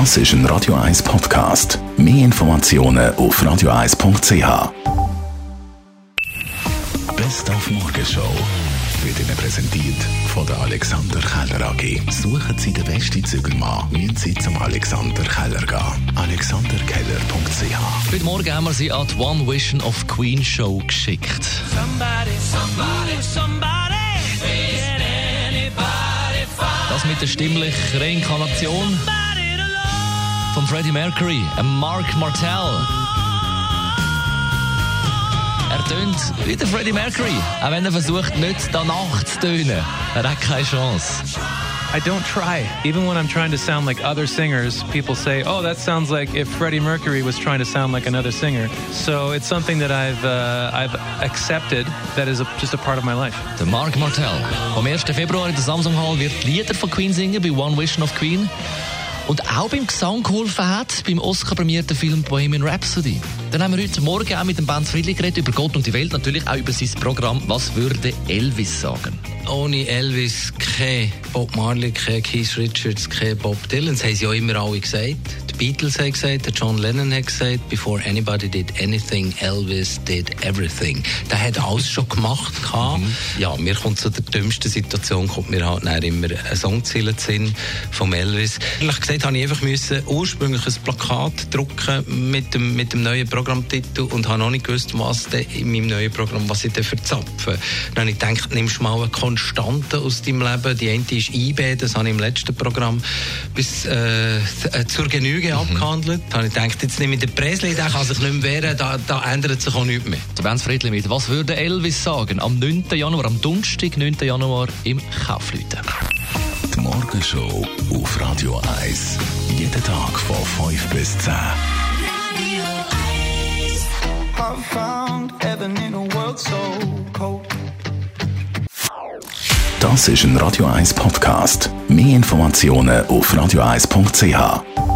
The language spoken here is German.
Das ist ein Radio 1 Podcast. Mehr Informationen auf radio1.ch. Best auf Morgenshow wird Ihnen präsentiert von der Alexander Keller AG. Suchen Sie den besten Zügelmann, müssen Sie zum Alexander Keller gehen. AlexanderKeller.ch Heute Morgen haben wir sie an die One Vision of Queen Show geschickt. Somebody, somebody, somebody. Get anybody find Das mit der stimmlichen Reinkarnation. Von Freddie Mercury, Mark Martell. Er tönt wie der Freddie Mercury, auch wenn er versucht, nicht danach zu tönen. Er hat keine Chance. I don't try. Even when I'm trying to sound like other singers, people say, "Oh, that sounds like if Freddie Mercury was trying to sound like another singer." So it's something that I've uh, I've accepted that is a, just a part of my life. Der Mark Martell. Am 1. Februar in der Samsung Hall wird Lieder von Queen singen bei One Vision of Queen. Und auch beim Gesang geholfen hat, beim Oscar-prämierten Film Bohemian Rhapsody. Dann haben wir heute Morgen auch mit dem Ben Friedli geredet, über Gott und die Welt, natürlich auch über sein Programm «Was würde Elvis sagen?» Ohne Elvis kein Bob Marley, kein Keith Richards, kein Bob Dylan. Das haben sie ja immer alle gesagt. Beatles haben gesagt, der John Lennon hat gesagt, before anybody did anything, Elvis did everything. Der hat alles schon gemacht. gehabt. Ja, mir kommt zu der dümmsten Situation, kommt mir halt dann immer ein Songziel Sinn vom Elvis. Ehrlich gesagt, habe ich einfach müssen ursprünglich ein Plakat drucken mit dem, mit dem neuen Programmtitel und habe noch nicht gewusst, was in meinem neuen Programm, was ich denn verzapfe. Dann habe ich gedacht, nimmst mal eine Konstante aus deinem Leben. Die eine ist IB, das habe ich im letzten Programm bis äh, zur Genüge abgehandelt. Dann habe ich gedacht, jetzt nehme ich den Presley, der kann sich nicht mehr wehren, da, da ändert sich auch nichts mehr. Der Ben Friedli mit «Was würde Elvis sagen?» am 9. Januar, am Donnerstag, 9. Januar im Kaufleuten. Die Morgenshow auf Radio 1. Jeden Tag von 5 bis 10. I found heaven in a world so cold. Das ist ein Radio 1 Podcast. Mehr Informationen auf radio1.ch.